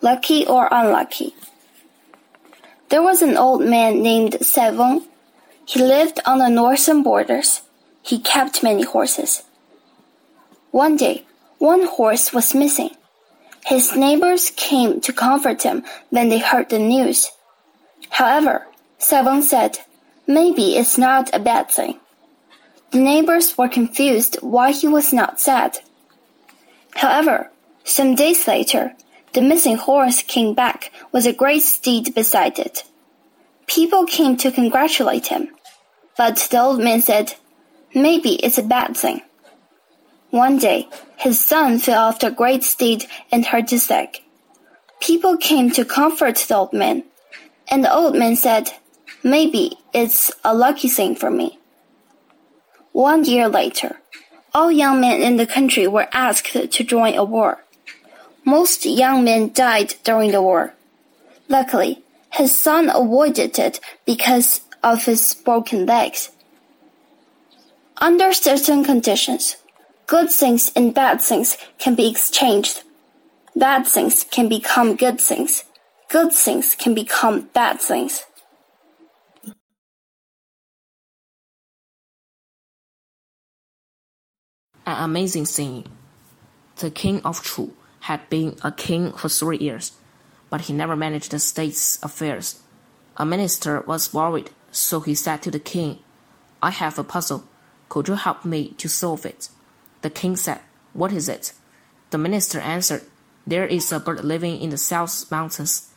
lucky or unlucky. There was an old man named Savon. He lived on the northern borders. He kept many horses. One day, one horse was missing. His neighbors came to comfort him when they heard the news. However, Savon said, maybe it's not a bad thing. The neighbors were confused why he was not sad. However, some days later, the missing horse came back with a great steed beside it. People came to congratulate him, but the old man said, maybe it's a bad thing. One day, his son fell off the great steed and hurt his leg. People came to comfort the old man, and the old man said, maybe it's a lucky thing for me. One year later, all young men in the country were asked to join a war. Most young men died during the war. Luckily, his son avoided it because of his broken legs. Under certain conditions, good things and bad things can be exchanged. Bad things can become good things. Good things can become bad things. An amazing scene. The king of Chu had been a king for three years, but he never managed the state's affairs. A minister was worried, so he said to the king, I have a puzzle. Could you help me to solve it? The king said, What is it? The minister answered, There is a bird living in the South Mountains.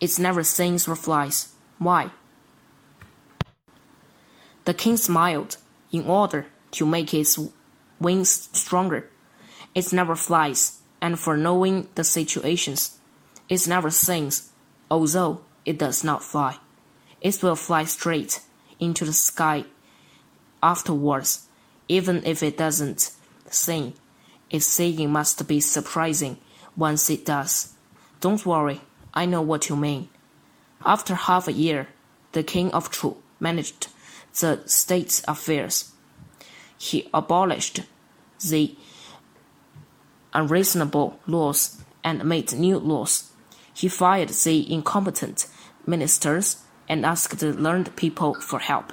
It never sings or flies. Why? The king smiled. In order to make its wings stronger, it never flies and for knowing the situations. It never sings, although it does not fly. It will fly straight into the sky afterwards, even if it doesn't sing. Its singing must be surprising once it does. Don't worry, I know what you mean. After half a year, the king of Chu managed the state's affairs. He abolished the unreasonable laws and made new laws. He fired the incompetent ministers and asked the learned people for help.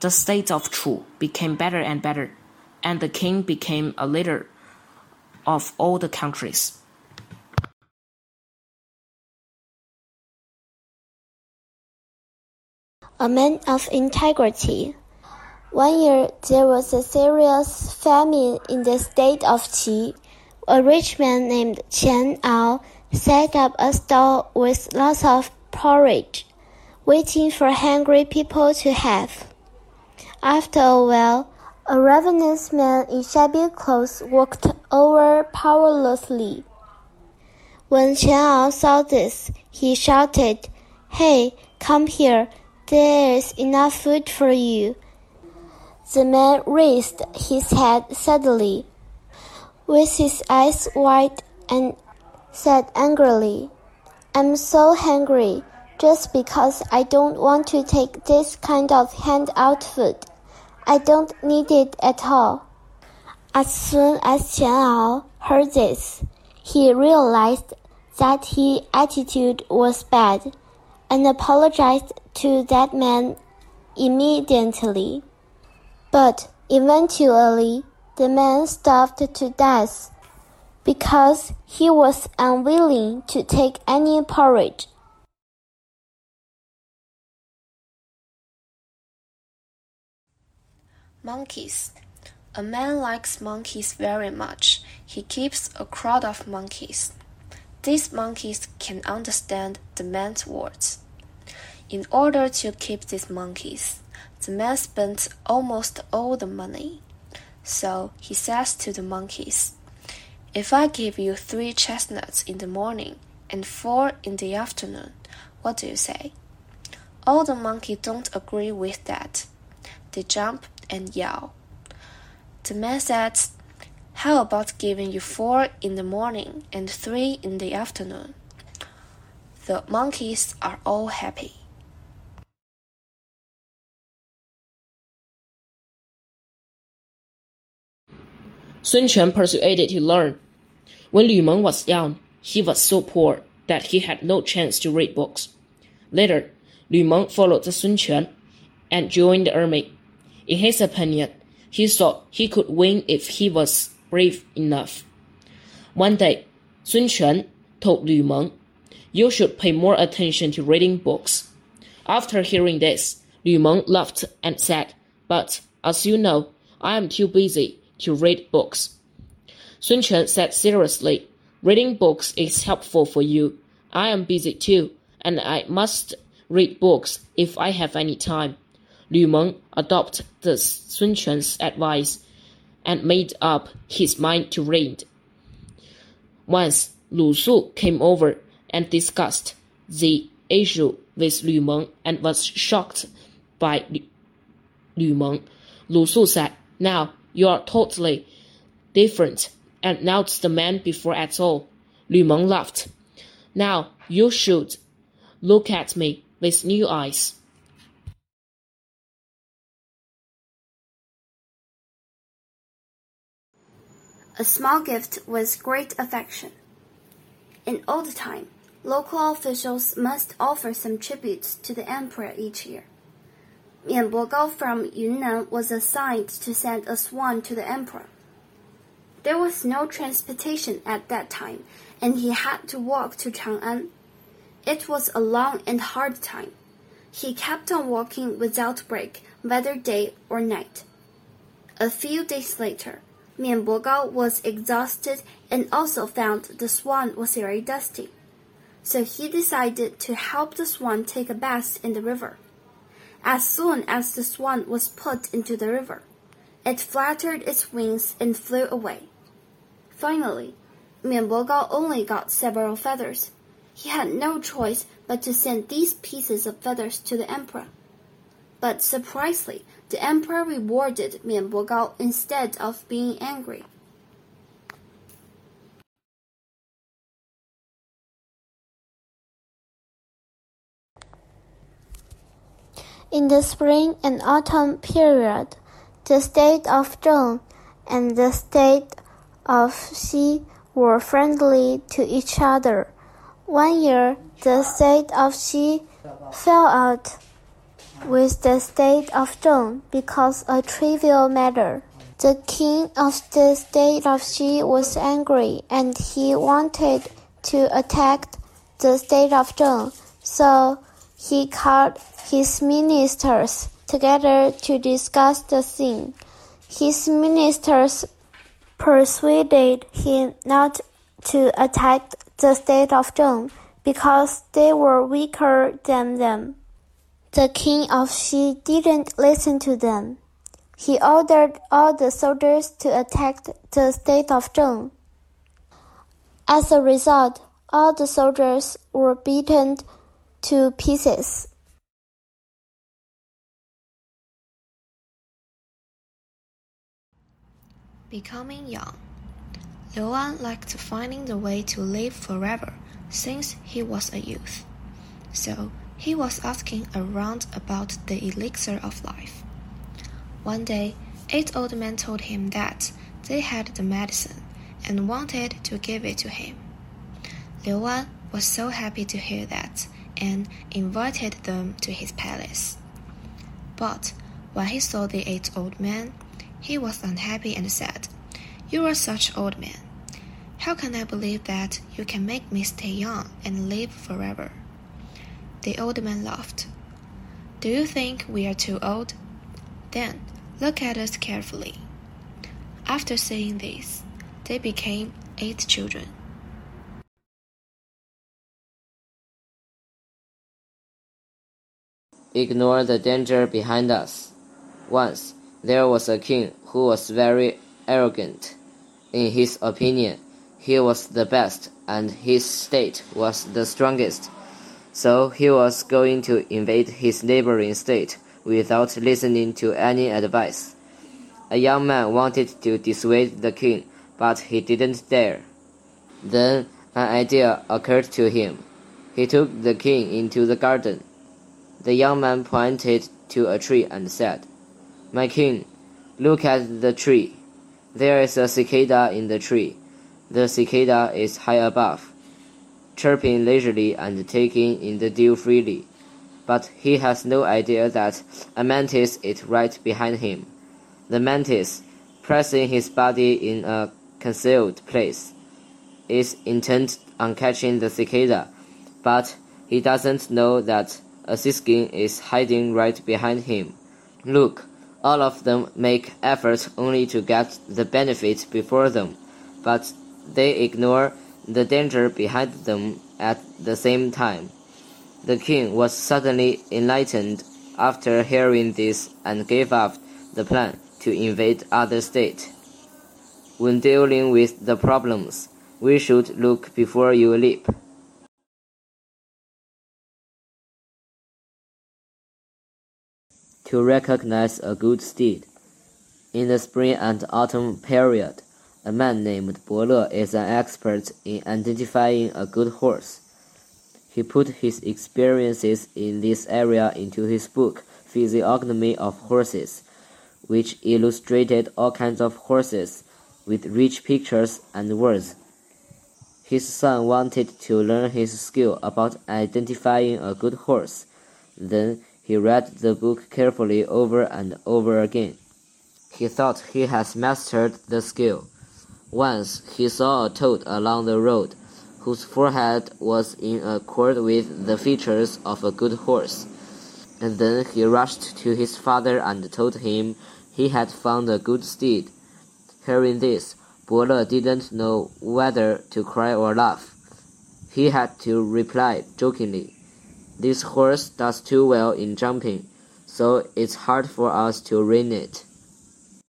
The state of Chu became better and better, and the king became a leader of all the countries. A man of integrity. One year there was a serious famine in the state of Qi. A rich man named Qian Ao set up a stall with lots of porridge, waiting for hungry people to have. After a while, a ravenous man in shabby clothes walked over powerlessly. When Qian Ao saw this, he shouted, Hey, come here, there is enough food for you. The man raised his head suddenly with his eyes wide and said angrily, I'm so hungry just because I don't want to take this kind of handout food. I don't need it at all. As soon as Qian Ao heard this, he realized that his attitude was bad and apologized to that man immediately. But eventually, the man starved to death because he was unwilling to take any porridge. Monkeys. A man likes monkeys very much. He keeps a crowd of monkeys. These monkeys can understand the man's words. In order to keep these monkeys, the man spent almost all the money. So he says to the monkeys, If I give you three chestnuts in the morning and four in the afternoon, what do you say? All the monkeys don't agree with that. They jump and yell. The man says, How about giving you four in the morning and three in the afternoon? The monkeys are all happy. Sun Quan persuaded to learn. When Lu Meng was young, he was so poor that he had no chance to read books. Later, Lu Meng followed Sun Quan and joined the army. In his opinion, he thought he could win if he was brave enough. One day, Sun Quan told Lu Meng, You should pay more attention to reading books. After hearing this, Lu Meng laughed and said, But, as you know, I am too busy to read books. Sun Quan said seriously, Reading books is helpful for you. I am busy too, and I must read books if I have any time. Lu Meng adopted Sun Quan's advice and made up his mind to read. Once, Lu Su came over and discussed the issue with Lu Meng and was shocked by Lu Meng. Lu Su said, Now you are totally different and not the man before at all. Lu Meng laughed. Now you should look at me with new eyes. A small gift with great affection. In old time, local officials must offer some tributes to the emperor each year. Mian Bogao from Yunnan was assigned to send a swan to the emperor. There was no transportation at that time, and he had to walk to Chang'an. It was a long and hard time. He kept on walking without break, whether day or night. A few days later, Mian Bogao was exhausted and also found the swan was very dusty. So he decided to help the swan take a bath in the river. As soon as the swan was put into the river, it fluttered its wings and flew away. Finally, Mian only got several feathers. He had no choice but to send these pieces of feathers to the emperor. But surprisingly, the emperor rewarded Mian instead of being angry. In the spring and autumn period, the state of Zheng and the state of Xi were friendly to each other. One year, the state of Xi fell out with the state of Zheng because a trivial matter. The king of the state of Xi was angry and he wanted to attack the state of Zheng, so he called his ministers together to discuss the thing. His ministers persuaded him not to attack the state of Zheng because they were weaker than them. The king of Xi didn't listen to them. He ordered all the soldiers to attack the state of Zheng. As a result, all the soldiers were beaten to pieces. Becoming young. Liu An liked finding the way to live forever since he was a youth. So he was asking around about the elixir of life. One day, eight old men told him that they had the medicine and wanted to give it to him. Liu An was so happy to hear that and invited them to his palace. But when he saw the eight old men, he was unhappy and said, You are such old men. How can I believe that you can make me stay young and live forever? The old man laughed. Do you think we are too old? Then look at us carefully. After saying this, they became eight children. Ignore the danger behind us. Once, there was a king who was very arrogant. In his opinion, he was the best and his state was the strongest. So he was going to invade his neighboring state without listening to any advice. A young man wanted to dissuade the king, but he didn't dare. Then an idea occurred to him. He took the king into the garden. The young man pointed to a tree and said, my king, look at the tree. There is a cicada in the tree. The cicada is high above. chirping leisurely and taking in the dew freely. But he has no idea that a mantis is right behind him. The mantis, pressing his body in a concealed place, is intent on catching the cicada, but he doesn't know that siskin is hiding right behind him. Look, all of them make efforts only to get the benefit before them, but they ignore the danger behind them at the same time. The king was suddenly enlightened after hearing this and gave up the plan to invade other states. When dealing with the problems, we should look before you leap. To recognize a good steed. In the spring and autumn period, a man named Bo is an expert in identifying a good horse. He put his experiences in this area into his book, Physiognomy of Horses, which illustrated all kinds of horses with rich pictures and words. His son wanted to learn his skill about identifying a good horse. Then he read the book carefully over and over again. He thought he had mastered the skill. Once he saw a toad along the road, whose forehead was in accord with the features of a good horse. And then he rushed to his father and told him he had found a good steed. Hearing this, Bo didn't know whether to cry or laugh. He had to reply jokingly, This horse does too well in jumping, so it's hard for us to rein it.